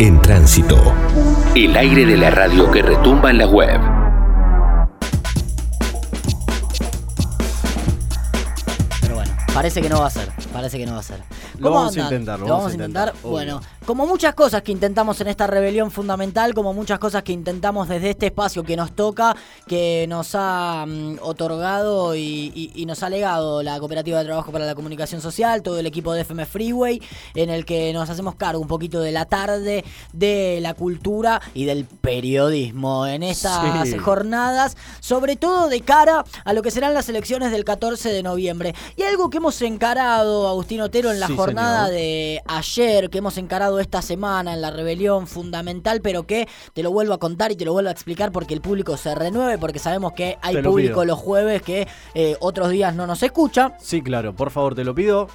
En tránsito. El aire de la radio que retumba en la web. Pero bueno, parece que no va a ser. Parece que no va a ser. Lo ¿Cómo vamos a intentar, lo Lo vamos a intentar. Bueno, como muchas cosas que intentamos en esta rebelión fundamental, como muchas cosas que intentamos desde este espacio que nos toca, que nos ha mm, otorgado y, y- y nos ha legado la Cooperativa de Trabajo para la Comunicación Social, todo el equipo de FM Freeway, en el que nos hacemos cargo un poquito de la tarde, de la cultura y del periodismo en estas Sí. jornadas, sobre todo de cara a lo que serán las elecciones del 14 de noviembre. Y algo que hemos encarado, Agustín Otero, en la Sí, jornada de ayer, que hemos encarado esta semana en la rebelión fundamental, pero que te lo vuelvo a contar y te lo vuelvo a explicar porque el público se renueve, porque sabemos que hay lo público pido. los jueves que eh, otros días no nos escucha Sí, claro, por favor, te lo pido.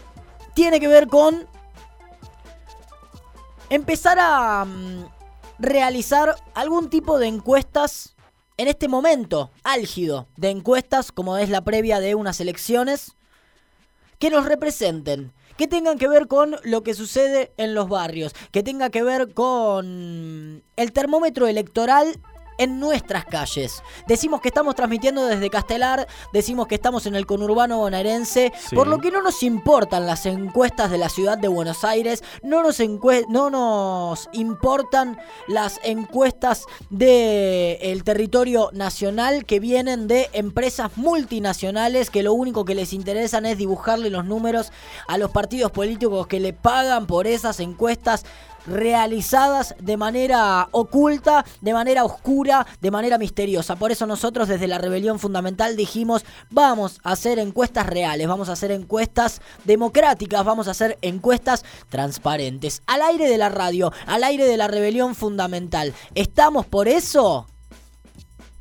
tiene que ver con empezar a mm, realizar algún tipo de encuestas en este momento álgido de encuestas como es la previa de unas elecciones que nos representen, que tengan que ver con lo que sucede en los barrios, que tenga que ver con el termómetro electoral en nuestras calles. Decimos que estamos transmitiendo desde Castelar, decimos que estamos en el conurbano bonaerense, Sí. por lo que no nos importan las encuestas de la ciudad de Buenos Aires, no nos, no nos importan las encuestas del territorio nacional que vienen de empresas multinacionales que lo único que les interesan es dibujarle los números a los partidos políticos que le pagan por esas encuestas realizadas de manera oculta, de manera oscura, de manera misteriosa. Por eso nosotros desde la rebelión fundamental dijimos, vamos a hacer encuestas reales, vamos a hacer encuestas democráticas, vamos a hacer encuestas transparentes. Al aire de la radio, al aire de la rebelión fundamental. ¿Estamos por eso?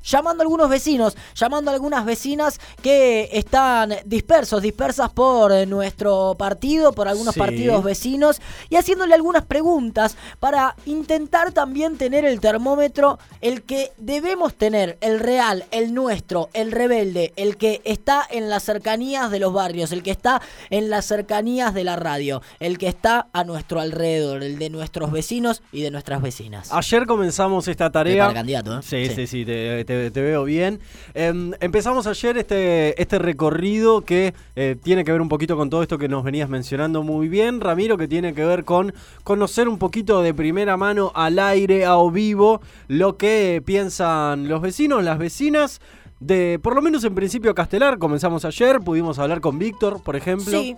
Llamando a algunos vecinos, llamando a algunas vecinas que están dispersos, dispersas por eh, nuestro partido, por algunos Sí. partidos vecinos, y haciéndole algunas preguntas para intentar también tener el termómetro, el que debemos tener, el real, el nuestro, el rebelde, el que está en las cercanías de los barrios, el que está en las cercanías de la radio, el que está a nuestro alrededor, el de nuestros vecinos y de nuestras vecinas. Ayer comenzamos esta tarea. Candidato, ¿eh? Sí, Sí. sí, sí, te, te- te veo bien. Em, empezamos ayer este, este recorrido que eh, tiene que ver un poquito con todo esto que nos venías mencionando muy bien, Ramiro, que tiene que ver con conocer un poquito de primera mano al aire, a o vivo, lo que piensan los vecinos, las vecinas. De, por lo menos en principio Castelar, comenzamos ayer, pudimos hablar con Víctor, por ejemplo, Sí,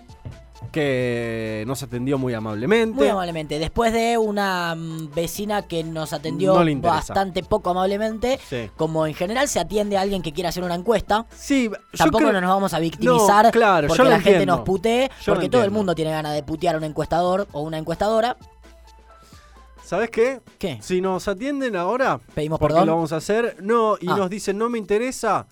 que nos atendió muy amablemente. Muy amablemente. Después de una mm, vecina que nos atendió No bastante poco amablemente, Sí. como en general se atiende a alguien que quiere hacer una encuesta. Sí, yo Tampoco creo- no nos vamos a victimizar No, claro, yo porque la gente nos putee, Yo porque todo el mundo tiene ganas de putear a un encuestador o una encuestadora. ¿Sabes qué? ¿Qué? Si nos atienden ahora, Pedimos porque perdón. lo vamos a hacer, no, y Ah. nos dicen no me interesa,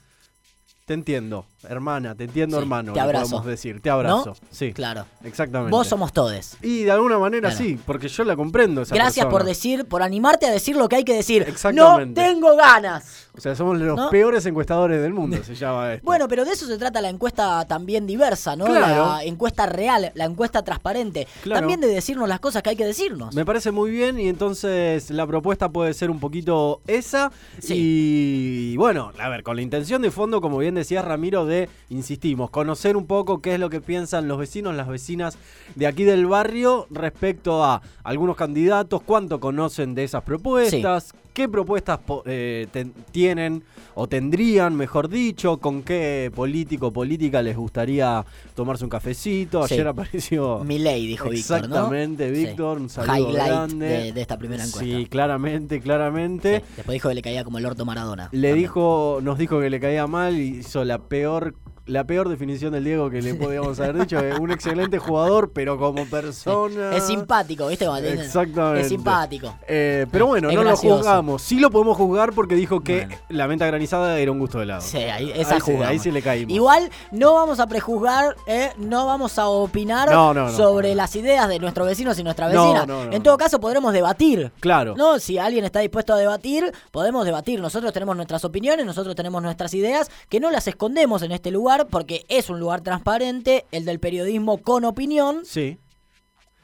te entiendo, hermana, te entiendo, Sí, hermano, te abrazo. podemos decir, te abrazo. ¿No? Sí, Claro. exactamente. Vos somos todes. Y de alguna manera Claro. sí, porque yo la comprendo esa Gracias por decir, por animarte a decir lo que hay que decir. No Exactamente. tengo ganas. O sea, somos los ¿No? peores encuestadores del mundo, se llama esto. Bueno, pero de eso se trata la encuesta también diversa, ¿no? Claro. La encuesta real, la encuesta transparente. Claro. También de decirnos las cosas que hay que decirnos. Me parece muy bien y entonces la propuesta puede ser un poquito esa. Y bueno, a ver, con la intención de fondo, como bien decía Ramiro, de, insistimos, conocer un poco qué es lo que piensan los vecinos, las vecinas de aquí del barrio respecto a algunos candidatos, cuánto conocen de esas propuestas. ¿Qué propuestas eh, ten- tienen o tendrían, mejor dicho? ¿Con qué político o política les gustaría tomarse un cafecito? Sí. Ayer apareció... Milei, dijo Víctor, ¿no? Exactamente, Sí. Víctor, un saludo Highlight grande. de, de esta primera encuesta. Sí, claramente, claramente. Sí, Después dijo que le caía como el orto Maradona. Le también. dijo, nos dijo que le caía mal y hizo la peor, la peor definición del Diego que le podíamos haber dicho. Es un excelente jugador, pero como persona. Es simpático, ¿viste? Exactamente. Es simpático. Eh, pero bueno, Es no gracioso. lo juzgamos. Sí lo podemos juzgar porque dijo que Bueno. la menta granizada era un gusto de helado. Sí, ahí, esa ahí, sí, jugamos. ahí sí le caímos. Igual no vamos a prejuzgar, ¿eh? no vamos a opinar No, no, no. sobre las ideas de nuestros vecinos y nuestra vecina. no, no, en todo caso, podremos debatir. Claro. No, si alguien está dispuesto a debatir, podemos debatir. Nosotros tenemos nuestras opiniones, nosotros tenemos nuestras ideas, que no las escondemos en este lugar porque es un lugar transparente, el del periodismo con opinión. Sí.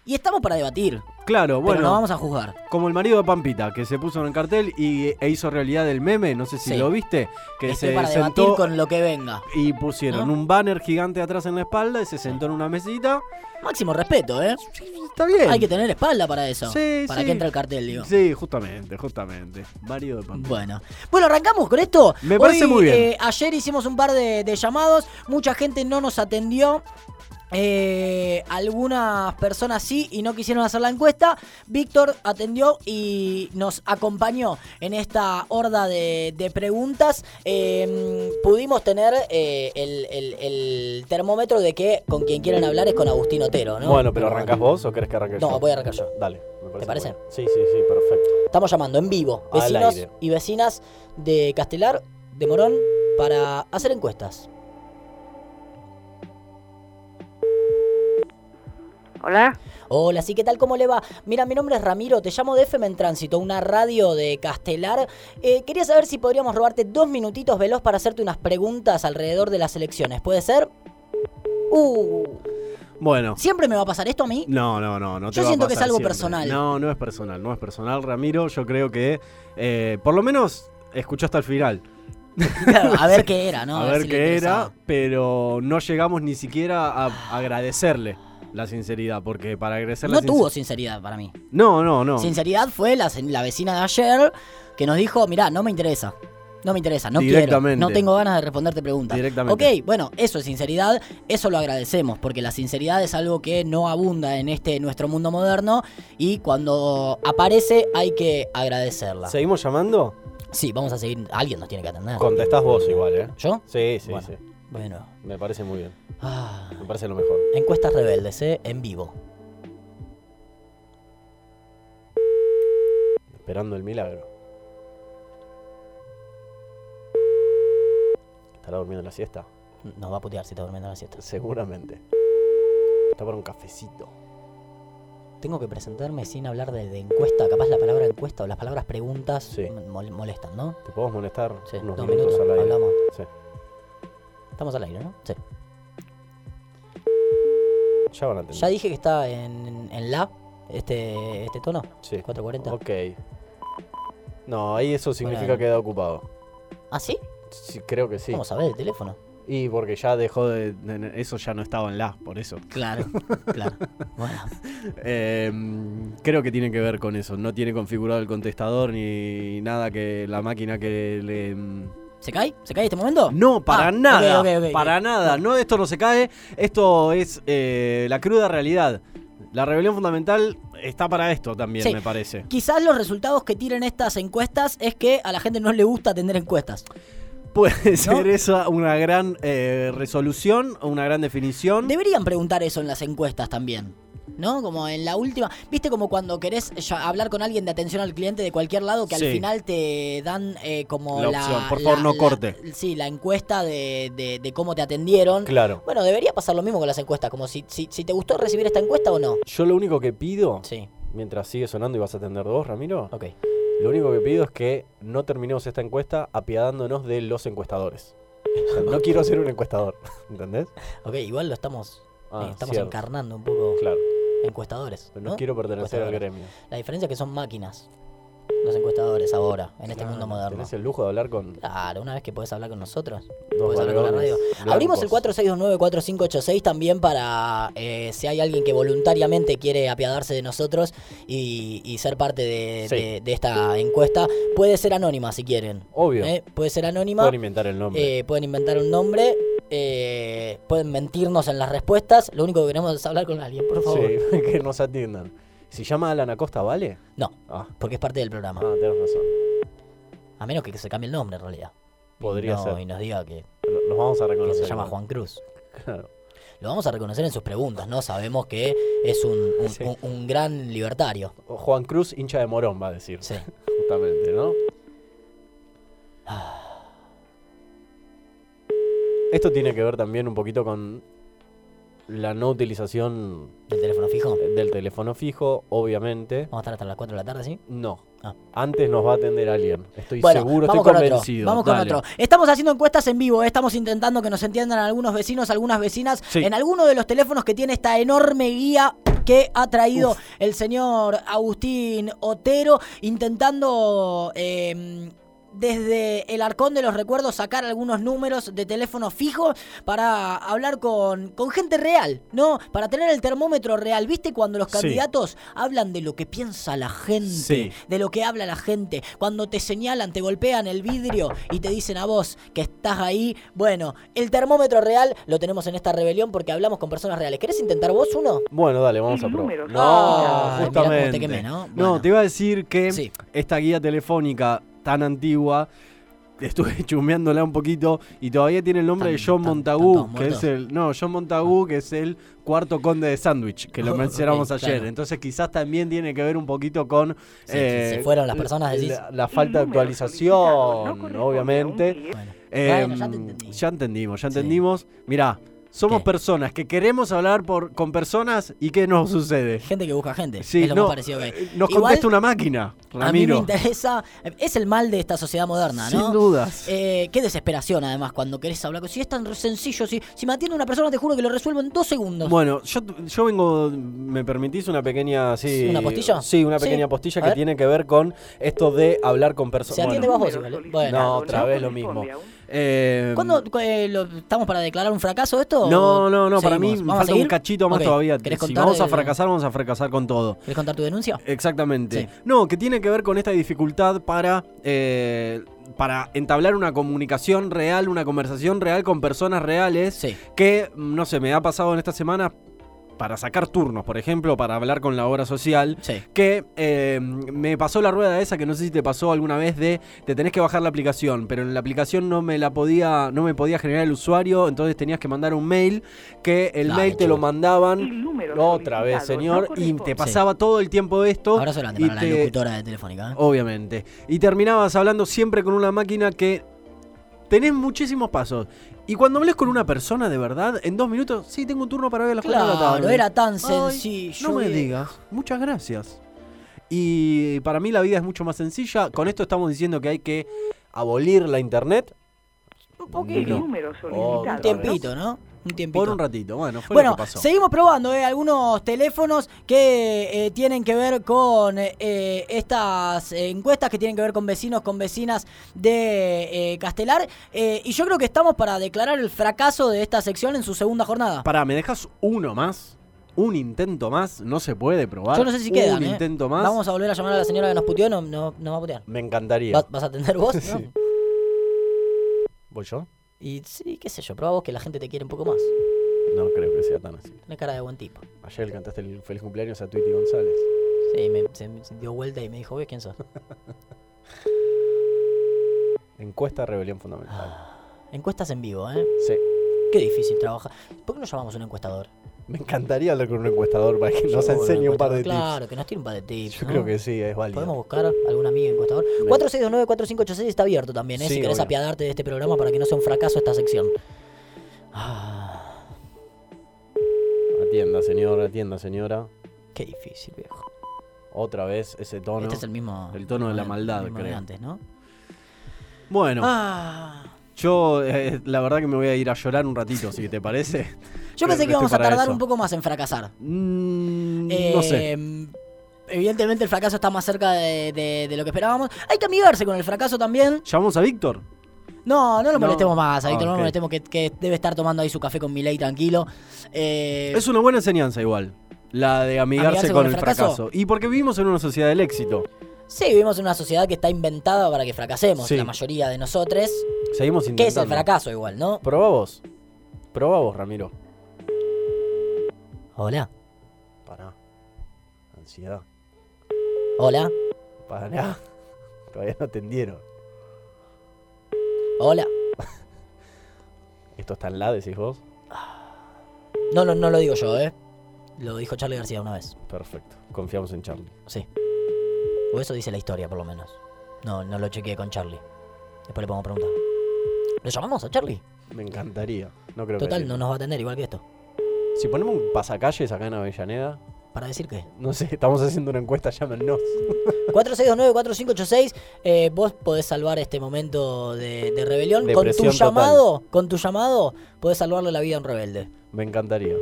Y estamos para debatir. Claro, Pero bueno. no vamos a juzgar. Como el marido de Pampita, que se puso en el cartel y, e hizo realidad el meme, no sé si Sí. lo viste, que Estoy se para debatir sentó con lo que venga. y pusieron ¿No? un banner gigante atrás en la espalda y se sentó en una mesita. Máximo respeto, ¿eh? Está bien. Hay que tener espalda para eso. Sí, para sí. que entre el cartel, digo. Sí, justamente, justamente. Marido de Pampita. Bueno, bueno, arrancamos con esto. Me parece muy bien. eh, ayer hicimos un par de, de llamados, mucha gente no nos atendió. Eh, algunas personas sí y no quisieron hacer la encuesta. Víctor atendió y nos acompañó en esta horda de, de preguntas. Eh, pudimos tener eh, el, el- el termómetro de que con quien quieren hablar es con Agustín Otero, ¿no? Bueno, pero ¿arrancas vos o querés que arranque yo? No, voy a arrancar yo. Dale, me parece. parece? bueno. Sí, sí, sí, perfecto. Estamos llamando en vivo vecinos y vecinas de Castelar, de Morón, para hacer encuestas. Hola. Hola, sí, ¿qué tal? ¿Cómo le va? Mira, mi nombre es Ramiro, te llamo de FM en Tránsito, una radio de Castelar. Eh, quería saber si podríamos robarte dos minutitos veloz para hacerte unas preguntas alrededor de las elecciones. ¿Puede ser? Uh, Bueno. ¿siempre me va a pasar esto a mí? No, no, no, no te Yo va a siento que es algo siempre. personal. No, no es personal, no es personal, Ramiro. Yo creo que eh, por lo menos escuchó hasta el final. Claro, a ver qué era, ¿no? a ver si qué era, pero no llegamos ni siquiera a agradecerle la sinceridad, porque para agradecer la No sincer- tuvo sinceridad para mí. No, no, no. Sinceridad fue la, la vecina de ayer que nos dijo, mirá, no me interesa. No me interesa, no quiero. Directamente. No tengo ganas de responderte preguntas. Directamente. Ok, bueno, eso es sinceridad, eso lo agradecemos, porque la sinceridad es algo que no abunda en este nuestro mundo moderno y cuando aparece hay que agradecerla. ¿Seguimos llamando? Sí, vamos a seguir, alguien nos tiene que atender. Contestás vos igual, ¿eh? ¿Yo? Sí, sí, Bueno. sí. Bueno. Me parece muy bien. Ah, Me parece lo mejor. encuestas rebeldes, ¿eh? En vivo. Esperando el milagro. ¿Estará durmiendo la siesta? Nos va a putear si está durmiendo la siesta. Seguramente. Está para un cafecito. Tengo que presentarme sin hablar de, de encuesta. Capaz la palabra encuesta o las palabras preguntas Sí. molestan, ¿no? ¿Te podemos molestar Sí, unos dos minutos, minutos, al aire? hablamos. Sí. Estamos al aire, ¿no? Sí. Ya van a atender. Ya dije que está en, en la, este, este tono. Sí. 440. Ok. No, ahí eso significa Bueno. que queda ocupado. ¿Ah, sí? Sí, creo que sí. Vamos a ver el teléfono. Y porque ya dejó de... De- Eso ya no estaba en la, por eso. Claro, claro. Bueno, Eh, creo que tiene que ver con eso. No tiene configurado el contestador ni nada que la máquina que le. mm, ¿se cae? ¿Se cae este momento? No, para Ah, nada. ok, ok. para nada. No, esto no se cae. Esto es eh, la cruda realidad. La rebelión fundamental está para esto también, Sí. me parece. Quizás los resultados que tiren estas encuestas es que a la gente no le gusta tener encuestas. Puede ser esa una gran eh, resolución, una gran definición. Deberían preguntar eso en las encuestas también. ¿No? Como en la última. ¿Viste como cuando querés hablar con alguien de atención al cliente de cualquier lado que Sí. al final te dan eh, como La la. opción, por la- favor, no la- corte. Sí, la encuesta de, de- de cómo te atendieron. Claro. Bueno, debería pasar lo mismo con las encuestas. Como si, si, si te gustó recibir esta encuesta o no. Yo lo único que pido, Sí, mientras sigue sonando y vas a atender vos, Ramiro, ok. lo único que pido es que no terminemos esta encuesta apiadándonos de los encuestadores. O sea, no quiero ser un encuestador, ¿entendés? Ok, igual lo estamos. Ah, eh, estamos cierto. encarnando un poco Claro, encuestadores. pero no, ¿no? quiero pertenecer al gremio. La diferencia es que son máquinas. Los encuestadores ahora, en este Claro, mundo moderno. Tenés el lujo de hablar con Claro, una vez que podés hablar con nosotros. Podés hablar con la radio. Abrimos el blancos. 4629-4586 también para eh, si hay alguien que voluntariamente quiere apiadarse de nosotros y, y ser parte de, Sí. de- de esta encuesta. Puede ser anónima si quieren. Obvio. ¿eh? Puede ser anónima. Pueden inventar el nombre. eh, pueden inventar un nombre. Eh, pueden mentirnos en las respuestas. Lo único que queremos es hablar con alguien, por favor. sí, que nos atiendan. Si llama Alan Acosta, ¿vale? No, Ah, porque es parte del programa. ah tenés razón. A menos que se cambie el nombre en realidad. Y Podría no- ser. Y nos diga que, Los vamos a que reconocer. se llama. Juan Cruz. Claro. Lo vamos a reconocer en sus preguntas, ¿no? Sabemos que es un, un- Sí. un- un gran libertario. Juan Cruz, hincha de Morón, va a decir. Sí. Justamente, ¿no? Esto tiene que ver también un poquito con la no utilización ¿Del teléfono fijo? del teléfono fijo, obviamente. Vamos a estar hasta las 4 de la tarde, ¿sí? No. Ah. Antes nos va a atender alguien. Estoy Bueno, seguro, estoy con otro. convencido. Vamos con otro. Estamos haciendo encuestas en vivo, ¿eh? estamos intentando que nos entiendan algunos vecinos, algunas vecinas. Sí. En alguno de los teléfonos que tiene esta enorme guía que ha traído el señor Agustín Otero, intentando... eh, desde el arcón de los recuerdos sacar algunos números de teléfono fijo para hablar con, con gente real, ¿no? Para tener el termómetro real. ¿Viste cuando los Sí. candidatos hablan de lo que piensa la gente, Sí. de lo que habla la gente? Cuando te señalan, te golpean el vidrio y te dicen a vos que estás ahí. Bueno, el termómetro real lo tenemos en esta rebelión porque hablamos con personas reales. ¿Querés intentar vos uno? Bueno, dale, vamos a probar. número, No, cómo te justamente. quemé, ¿no? No, te iba a decir que Sí. esta guía telefónica tan antigua estuve chumeándola un poquito y todavía tiene el nombre Tan- de John tan- Montagu, que es el no, John Montagu, que es el cuarto conde de Sandwich, que lo Oh, mencionamos ayer. claro. Entonces quizás también tiene que ver un poquito con Sí, se fueron las personas, decís. la, la falta de no actualización, obviamente. Bueno. Eh, Bueno, ya te entendí. ya entendimos, ya Sí. entendimos. Mirá, somos ¿Qué? personas que queremos hablar por, con personas y ¿qué nos sucede? Gente que busca gente. Sí, es lo no, más parecido que hay. eh, nos Igual, contesta una máquina, A mí me Ramiro. interesa. Es el mal de esta sociedad moderna, ¿no? Sin dudas. Eh, qué desesperación, además, cuando querés hablar. con- Si es tan sencillo, si, si me atiende una persona, te juro que lo resuelvo en dos segundos. Bueno, yo, yo vengo, ¿me permitís una pequeña, sí, ¿Una postilla? Sí, una Sí. pequeña postilla que tiene que ver con esto de hablar con Se personas. atiende Bueno, bajo vos, ¿eh? Bueno. No, otra vez lo mismo. Eh, ¿Cuándo eh, lo- estamos para declarar un fracaso esto? No, no, no, para mí me ¿Vamos a falta un cachito más todavía. ¿Querés Si contar vamos a fracasar, vamos a fracasar con todo. ¿Querés contar tu denuncia? Exactamente. Sí. No, que tiene que ver con esta dificultad para, eh, para entablar una comunicación real, una conversación real con personas reales. Sí. Que, no sé, me ha pasado en esta semana para sacar turnos, por ejemplo, para hablar con la obra social. Sí. Que eh, me pasó la rueda esa que no sé si te pasó alguna vez de te tenés que bajar la aplicación, pero en la aplicación no me la podía, no me podía generar el usuario, entonces tenías que mandar un mail que el Dale, mail te lo mandaban otra vez, señor, no y te pasaba todo el tiempo esto. Grande y para te- la locutora de Telefónica. ¿eh? Obviamente. Y terminabas hablando siempre con una máquina que tenés muchísimos pasos. Y cuando hables con una persona de verdad, en dos minutos, sí, tengo un turno para ver a las cuatro de la Claro, tarde. era tan Ay, sencillo. no me digas. Muchas gracias. Y para mí la vida es mucho más sencilla. Con esto estamos diciendo que hay que abolir la internet Un poquito. número Oh, solicitado. Un tiempito, ¿no? Un tiempito. por un ratito. Bueno, fue Bueno, lo que pasó. seguimos probando eh, algunos teléfonos que eh, tienen que ver con eh, estas eh, encuestas que tienen que ver con vecinos, con vecinas de eh, Castelar. Eh, y yo creo que estamos para declarar el fracaso de esta sección en su segunda jornada. Pará, ¿me dejas uno más? ¿Un intento más? ¿No se puede probar? Yo no sé si quedan. ¿Un intento más? Vamos a volver a llamar a la señora que nos puteó, no, no, no va a putear. Me encantaría. ¿Va- ¿Vas a atender vos? Sí. ¿No? ¿Voy yo? Y sí, qué sé yo, probá vos que la gente te quiere un poco más. No creo que sea tan así. Tenés cara de buen tipo. Ayer cantaste el feliz cumpleaños a Tweety González. Sí, me, se, se dio vuelta y me dijo, ¿ves quién sos? Encuesta Rebelión Fundamental. Encuestas en vivo, ¿eh? Sí. Qué difícil trabajar. ¿Por qué no llamamos a un encuestador? Me encantaría hablar con un encuestador para que nos enseñe un par de Claro, que nos tire un par de tips. tips. Yo ¿no? creo que sí, es válido. Podemos buscar algún amigo encuestador. 4629-4586 está abierto también, ¿eh? Sí, si querés obvio. apiadarte de este programa para que no sea un fracaso esta sección. Ah, Atienda, señora, atienda, señora. qué difícil, viejo. Otra vez ese tono. Este es el mismo. el tono de la maldad, mismo de creo. antes, ¿no? Bueno, Ah. yo eh, la verdad que me voy a ir a llorar un ratito, si te parece. Yo pensé que íbamos a tardar eso. un poco más en fracasar. Mm, Eh, no sé. Evidentemente el fracaso está más cerca de, de- de lo que esperábamos. Hay que amigarse con el fracaso también. ¿Llamamos a Víctor? No, no lo No. molestemos más, a Ah, Víctor, no lo molestemos que, que debe estar tomando ahí su café con Milei tranquilo. Eh, Es una buena enseñanza igual. La de amigarse, con, el fracaso. Y porque vivimos en una sociedad del éxito. Sí, vivimos en una sociedad que está inventada para que fracasemos, Sí. la mayoría de nosotros. Seguimos ¿Qué intentando. es el fracaso igual, no? Probá vos. Probá vos, Ramiro. Hola, Pará. Ansiedad. hola, Pará. Todavía no atendieron. hola. ¿Esto está en la, decís vos? No, no, no lo digo yo, ¿eh? Lo dijo Charlie García una vez, Perfecto. Confiamos en Charlie. sí. O eso dice la historia, por lo menos. No, no lo chequeé con Charlie. Después le podemos preguntar. ¿Lo llamamos a Charlie? Me encantaría. No creo que Total, no nos va a atender igual que esto. Si ponemos un pasacalles acá en Avellaneda, ¿Para decir qué? no sé, estamos haciendo una encuesta, llámenos. 4629-4586, eh, vos podés salvar este momento de, de rebelión. Con tu total. llamado, con tu llamado, podés salvarle la vida a un rebelde. Me encantaría.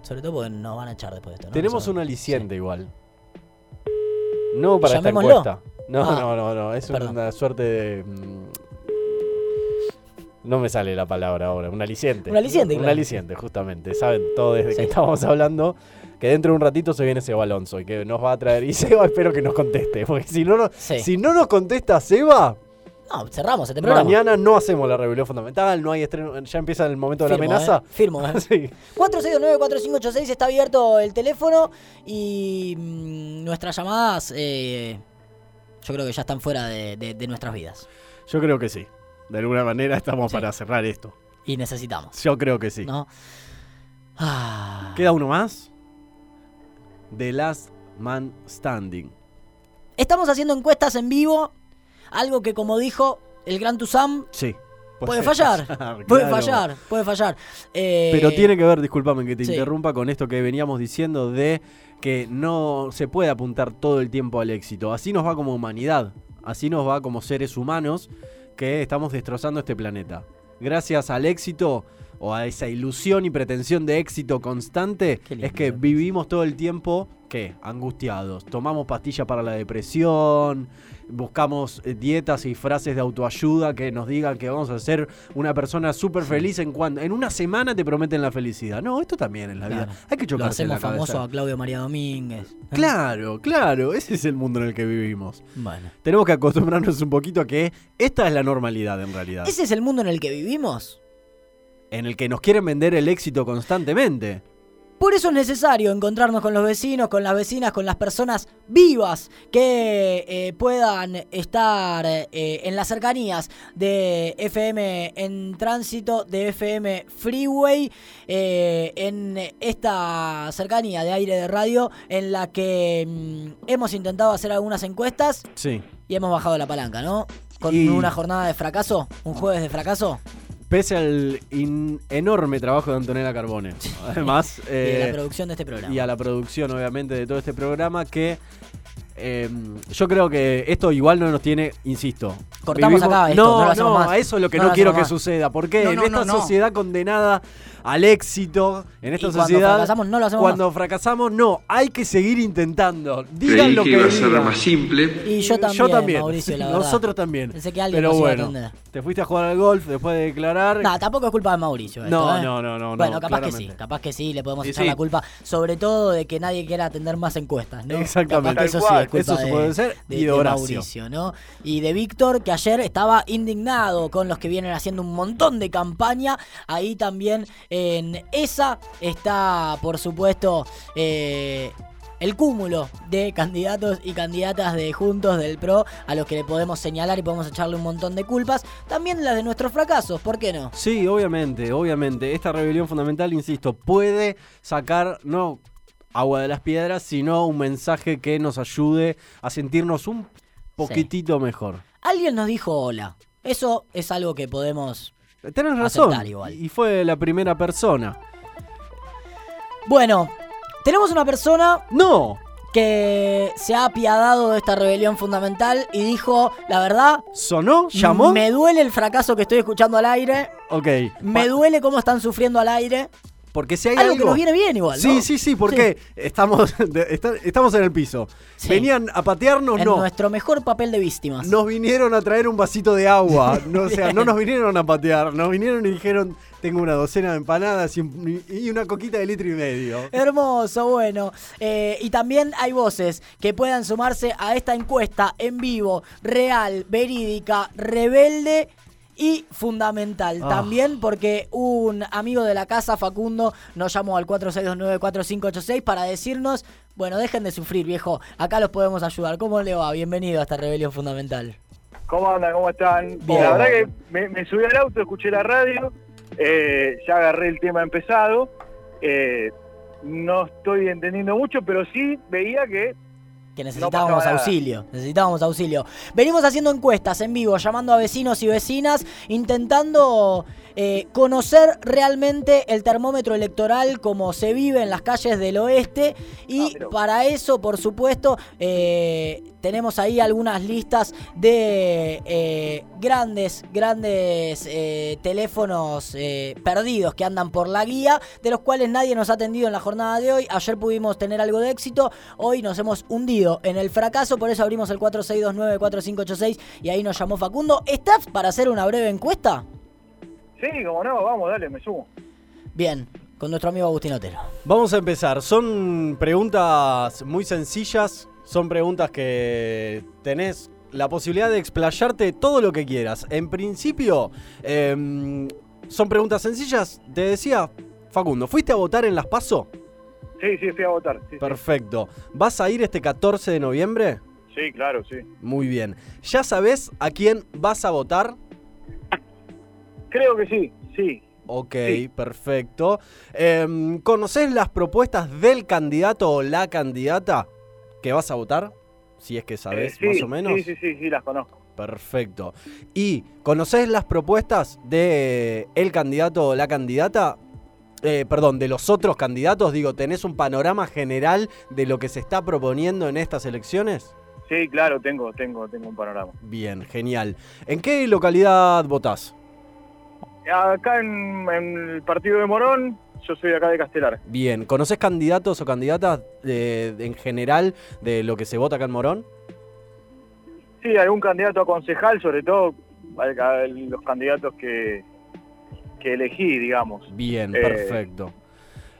Sobre todo porque nos van a echar después de esto. ¿no? Tenemos un aliciente sí. igual. No para Llamémoslo. esta encuesta. No, Ah, no, no, no. Es perdón. una suerte de. mm, No me sale la palabra ahora. Un aliciente. Un aliciente, Un claro. aliciente, justamente. Saben todo desde Sí. que estábamos hablando. Que dentro de un ratito se viene Seba Alonso y que nos va a traer. Y Seba espero que nos conteste. Porque si no, no- Sí. si no nos contesta Seba, No, cerramos este programa. mañana no hacemos la rebelión fundamental. No hay estreno. Ya empieza el momento de la amenaza. eh, Firmo. eh. Sí. 469-4586 está abierto el teléfono y mm, nuestras llamadas eh, yo creo que ya están fuera de, de- de nuestras vidas. Yo creo que sí. De alguna manera estamos Sí. para cerrar esto. Y necesitamos. Yo creo que sí. ¿No? Ah. Queda uno más. The Last Man Standing. Estamos haciendo encuestas en vivo. Algo que como dijo el gran Tuzam, Sí. puede fallar. Puede claro. fallar, puede fallar. Eh, Pero tiene que ver, discúlpame que te sí. interrumpa, con esto que veníamos diciendo de que no se puede apuntar todo el tiempo al éxito. Así nos va como humanidad, así nos va como seres humanos que estamos destrozando este planeta. Gracias al éxito o a esa ilusión y pretensión de éxito constante, es que vivimos todo el tiempo, ¿qué? Angustiados. Tomamos pastillas para la depresión, buscamos eh, dietas y frases de autoayuda que nos digan que vamos a ser una persona súper feliz en cuando en una semana te prometen la felicidad. No, esto también es la Claro. vida. Hay que Lo chocarse en la hacemos famoso cabeza. a Claudio María Domínguez. Claro, claro, ese es el mundo en el que vivimos. Bueno. Tenemos que acostumbrarnos un poquito a que esta es la normalidad en realidad. ¿Ese es el mundo en el que vivimos? En el que nos quieren vender el éxito constantemente. Por eso es necesario encontrarnos con los vecinos, con las vecinas, con las personas vivas que eh, puedan estar eh, en las cercanías de FM en tránsito, de FM Freeway, eh, en esta cercanía de aire de radio en la que mm, hemos intentado hacer algunas encuestas Sí. y hemos bajado la palanca, ¿no? Con Y- una jornada de fracaso, un jueves de fracaso. Pese al in- enorme trabajo de Antonella Carbone. Además, y de la eh, producción de este programa. y a la producción, obviamente, de todo este programa que. Eh, yo creo que esto igual no nos tiene, insisto. Cortamos acá esto, no lo hacemos más. eso es lo que No no, lo quiero que más. suceda. Porque No, en no, esta no, no. sociedad condenada al éxito, en esta Y cuando sociedad. fracasamos, no lo hacemos Cuando fracasamos, no, hay que seguir intentando. Digan Creí lo que que, iba a ser más simple. Y yo también, Yo también. Mauricio, la. Nosotros también. Pensé que alguien Pero nos iba a bueno, te fuiste a jugar al golf después de declarar. No, tampoco es culpa de Mauricio. esto, No, ¿eh? no, no, no, Bueno, no, capaz que sí, capaz que sí, le podemos Y echar sí. la culpa, sobre todo de que nadie quiera atender más encuestas, ¿no? Exactamente. Capaz que eso sí. Es culpa Eso se de, puede ser, de- y de de Horacio. Mauricio, ¿no? Y de Víctor, que ayer estaba indignado con los que vienen haciendo un montón de campaña. Ahí también en esa está, por supuesto, eh, el cúmulo de candidatos y candidatas de Juntos del PRO a los que le podemos señalar y podemos echarle un montón de culpas. También las de nuestros fracasos, ¿por qué no? Sí, obviamente, obviamente. Esta rebelión fundamental, insisto, puede sacar no agua de las piedras, sino un mensaje que nos ayude a sentirnos un poquitito mejor. Alguien nos dijo hola. Eso es algo que podemos Tenés razón. Igual. Y fue la primera persona. Bueno, tenemos una persona ¡No! que se ha apiadado de esta rebelión fundamental y dijo, la verdad, ¿Sonó? ¿Llamó? me duele el fracaso que estoy escuchando al aire, Ok. me duele cómo están sufriendo al aire, Porque si hay algo, algo... que nos viene bien igual, Sí, ¿no? sí, sí, porque estamos, está- estamos en el piso. Sí. ¿Venían a patearnos? En No. nuestro mejor papel de víctimas. Nos vinieron a traer un vasito de agua. No, o sea, no nos vinieron a patear. Nos vinieron y dijeron, tengo una docena de empanadas y, un- y una coquita de litro y medio. Hermoso, bueno. Eh, y también hay voces que puedan sumarse a esta encuesta en vivo, real, verídica, rebelde y fundamental. Ah. También porque un amigo de la casa, Facundo, nos llamó al 46294586 para decirnos, bueno, dejen de sufrir, viejo, acá los podemos ayudar. ¿Cómo le va? Bienvenido a esta rebelión fundamental. ¿Cómo andan? ¿Cómo están? Bien. La verdad que me, me subí al auto, escuché la radio, eh, ya agarré el tema empezado. eh, no estoy entendiendo mucho, pero sí veía que que necesitábamos auxilio, necesitábamos auxilio. Venimos haciendo encuestas en vivo, llamando a vecinos y vecinas, intentando eh, conocer realmente el termómetro electoral como se vive en las calles del oeste y Ah, para eso, por supuesto, eh, tenemos ahí algunas listas de eh, grandes, grandes teléfonos perdidos que andan por la guía, de los cuales nadie nos ha atendido en la jornada de hoy. Ayer pudimos tener algo de éxito, hoy nos hemos hundido en el fracaso, por eso abrimos el 4629-4586 y ahí nos llamó Facundo. ¿Estás para hacer una breve encuesta? Sí, como no, vamos, dale, me sumo. Bien, con nuestro amigo Agustín Otero. Vamos a empezar. Son preguntas muy sencillas. Son preguntas que tenés la posibilidad de explayarte todo lo que quieras. En principio, em, son preguntas sencillas. Te decía, Facundo, ¿fuiste a votar en Las Paso? Sí, sí, fui a votar. Sí. Perfecto. ¿Vas a ir este 14 de noviembre? Sí, claro, sí. Muy bien. ¿Ya sabés a quién vas a votar? Creo que sí, sí. Ok, Sí. perfecto. Em, ¿Conocés las propuestas del candidato o la candidata que vas a votar? Si es que sabés, Eh, sí, más o menos. Sí, sí, sí, sí, las conozco. Perfecto. ¿Y conocés las propuestas de el candidato o la candidata? Eh, perdón, de los otros candidatos, digo, ¿tenés un panorama general de lo que se está proponiendo en estas elecciones? Sí, claro, tengo, tengo, tengo un panorama. Bien, genial. ¿En qué localidad votás? Acá en, en el partido de Morón, yo soy de acá de Castelar. Bien, ¿conocés candidatos o candidatas de- de- en general de lo que se vota acá en Morón? Sí, algún candidato a concejal, sobre todo a los candidatos que, que elegí, digamos. Bien, Eh, perfecto.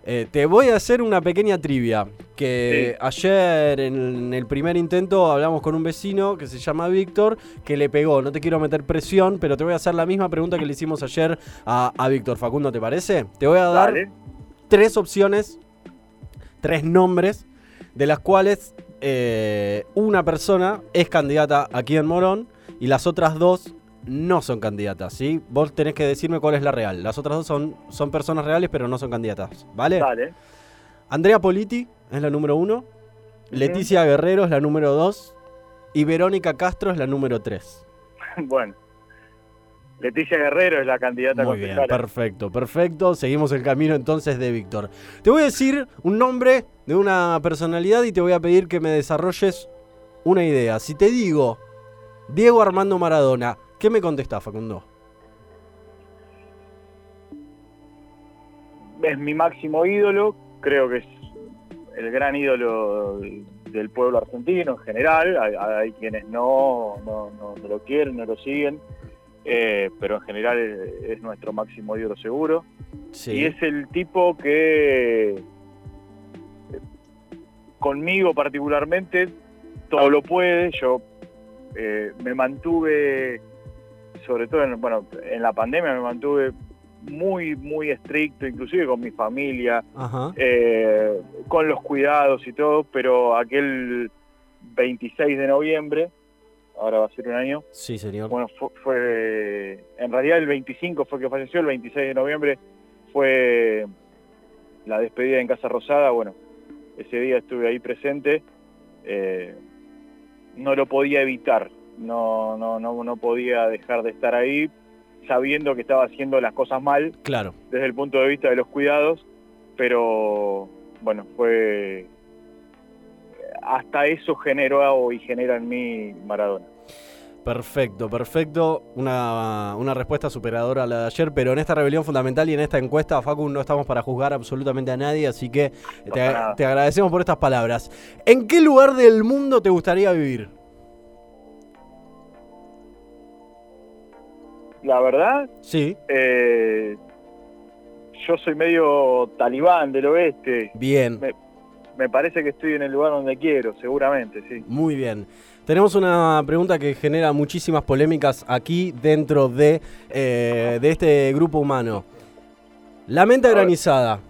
Eh, te voy a hacer una pequeña trivia. Que Sí. ayer en el primer intento hablamos con un vecino que se llama Víctor, que le pegó. No te quiero meter presión, pero te voy a hacer la misma pregunta que le hicimos ayer a, a Víctor. Facundo, ¿te parece? Te voy a dar Dale. tres opciones, tres nombres, de las cuales eh, una persona es candidata aquí en Morón y las otras dos no son candidatas, ¿sí? Vos tenés que decirme cuál es la real. Las otras dos son, son personas reales, pero no son candidatas, ¿vale? Dale. Andrea Politi es la número uno, Leticia Guerrero es la número dos y Verónica Castro es la número tres. bueno. Leticia Guerrero es la candidata Muy bien, perfecto, perfecto. Seguimos el camino entonces de Víctor. Te voy a decir un nombre de una personalidad y te voy a pedir que me desarrolles una idea. Si te digo Diego Armando Maradona, ¿qué me contestás, Facundo? es mi máximo ídolo, creo que es el gran ídolo del pueblo argentino en general, hay, hay quienes no, no, no- no lo quieren, no lo siguen, eh, pero en general es, es nuestro máximo ídolo seguro. Sí. Y es el tipo que conmigo particularmente todo lo puede, yo eh, me mantuve, sobre todo en, bueno, en la pandemia me mantuve muy, muy estricto, inclusive con mi familia, eh, con los cuidados y todo, pero aquel 26 de noviembre, ahora va a ser un año, Sí, señor. bueno, fue, fue- en realidad el 25 fue que falleció, el 26 de noviembre fue la despedida en Casa Rosada, bueno, ese día estuve ahí presente, eh, no lo podía evitar, no, no, no, no podía dejar de estar ahí, sabiendo que estaba haciendo las cosas mal Claro. desde el punto de vista de los cuidados, pero bueno, fue hasta eso generó y genera en mí Maradona. Perfecto, perfecto. Una, una respuesta superadora a la de ayer, pero en esta rebelión fundamental y en esta encuesta, Facu, no estamos para juzgar absolutamente a nadie, así que te, te agradecemos por estas palabras. ¿En qué lugar del mundo te gustaría vivir? La verdad, Sí, eh, yo soy medio talibán del oeste, bien, Me- me parece que estoy en el lugar donde quiero, seguramente, sí. muy bien. Tenemos una pregunta que genera muchísimas polémicas aquí dentro de, eh, de este grupo humano. La menta granizada,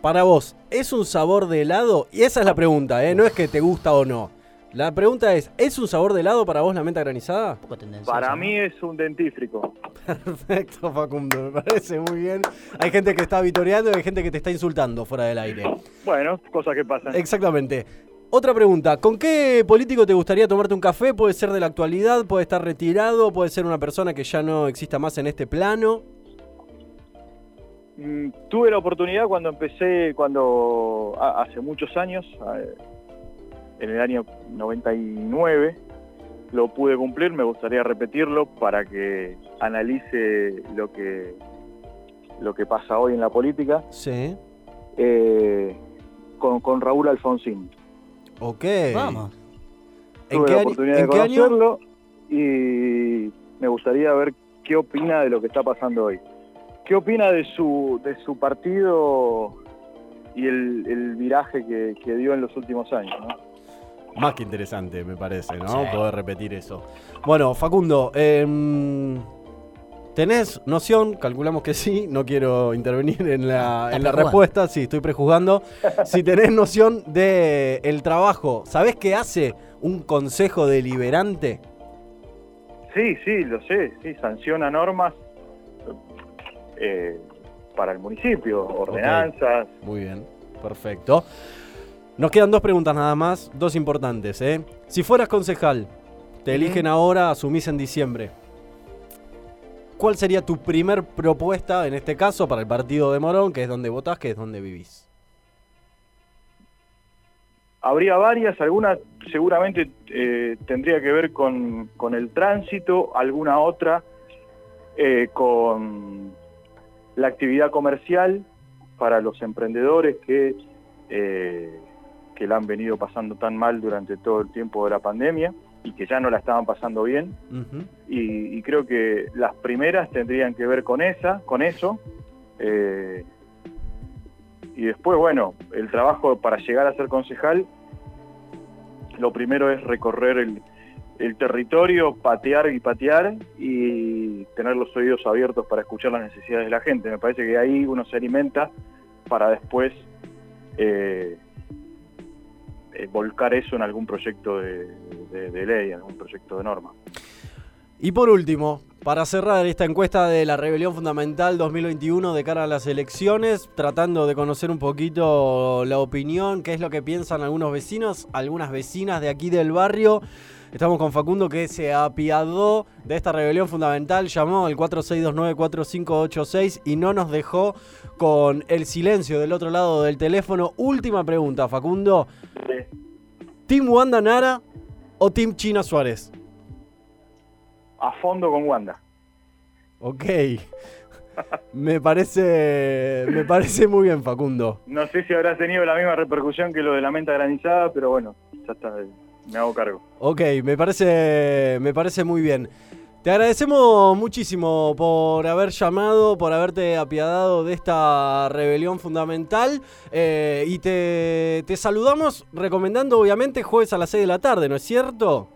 para vos, ¿es un sabor de helado? Y esa es la pregunta, ¿eh? no es que te gusta o no. La pregunta es, ¿es un sabor de helado para vos la menta granizada? Un poco tendencioso, Para ¿no? mí es un dentífrico. Perfecto, Facundo, me parece muy bien. Hay gente que está vitoreando y hay gente que te está insultando fuera del aire. Bueno, cosas que pasan. Exactamente. Otra pregunta, ¿con qué político te gustaría tomarte un café? Puede ser de la actualidad, puede estar retirado, puede ser una persona que ya no exista más en este plano. Mm, tuve la oportunidad cuando empecé, cuando hace muchos años, en el año 99, lo pude cumplir, me gustaría repetirlo para que analice lo que lo que pasa hoy en la política. Sí. Eh, con, Raúl Alfonsín. Ok. Vamos. Tuve la oportunidad de conocerlo y me gustaría ver qué opina de lo que está pasando hoy. ¿Qué opina de su, de su partido y el, viraje que, dio en los últimos años? Más que interesante, me parece, ¿no? Poder repetir eso. Bueno, Facundo, em, ¿tenés noción? Calculamos que sí, no quiero intervenir en la, en la respuesta, sí, estoy prejuzgando. si tenés noción del el trabajo, ¿sabés qué hace un consejo deliberante? Sí, sí, lo sé, sí, sanciona normas eh, para el municipio, ordenanzas. Muy bien, perfecto. Nos quedan dos preguntas nada más, dos importantes. ¿eh? Si fueras concejal, te eligen ahora, asumís en diciembre. ¿Cuál sería tu primer propuesta, en este caso, para el partido de Morón, que es donde votás, que es donde vivís? Habría varias, algunas seguramente eh, tendría que ver con, con, el tránsito, alguna otra eh, con la actividad comercial para los emprendedores que, eh, que la han venido pasando tan mal durante todo el tiempo de la pandemia y que ya no la estaban pasando bien. y, creo que las primeras tendrían que ver con esa, con eso. Eh, y después, bueno, el trabajo para llegar a ser concejal, lo primero es recorrer el, el territorio, patear y patear y tener los oídos abiertos para escuchar las necesidades de la gente. Me parece que ahí uno se alimenta para después eh, volcar eso en algún proyecto de, de ley, en algún proyecto de norma. Y por último, para cerrar esta encuesta de la Rebelión Fundamental 2021 de cara a las elecciones, tratando de conocer un poquito la opinión, qué es lo que piensan algunos vecinos, algunas vecinas de aquí del barrio. Estamos con Facundo que se apiadó de esta rebelión fundamental, llamó al 4629-4586 y no nos dejó con el silencio del otro lado del teléfono. Última pregunta, Facundo. ¿Team Wanda Nara o Team China Suárez? A fondo con Wanda. Ok. me parece me parece muy bien, Facundo. No sé si habrá tenido la misma repercusión que lo de la menta granizada, pero bueno, ya está me hago cargo. Ok, me parece, me parece muy bien. Te agradecemos muchísimo por haber llamado, por haberte apiadado de esta rebelión fundamental eh, y te, te saludamos recomendando obviamente jueves a las 6 de la tarde, ¿no es cierto?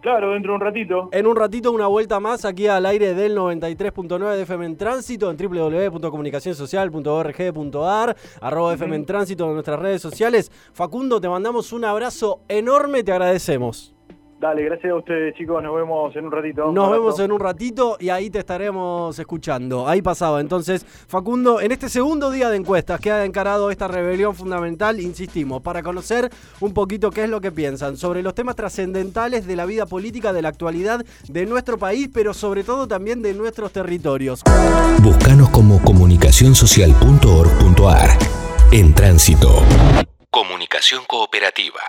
Claro, dentro de un ratito. En un ratito una vuelta más aquí al aire del 93.9 de FM en Tránsito en www.comunicacionsocial.org.ar arroba FM en Tránsito en nuestras redes sociales. Facundo, te mandamos un abrazo enorme, te agradecemos. Dale, gracias a ustedes, chicos. Nos vemos en un ratito. Nos vemos en un ratito y ahí te estaremos escuchando. Ahí pasaba. Entonces, Facundo, en este segundo día de encuestas que ha encarado esta rebelión fundamental, insistimos, para conocer un poquito qué es lo que piensan sobre los temas trascendentales de la vida política de la actualidad de nuestro país, pero sobre todo también de nuestros territorios. Búscanos como comunicacionsocial.org.ar. En tránsito. Comunicación cooperativa.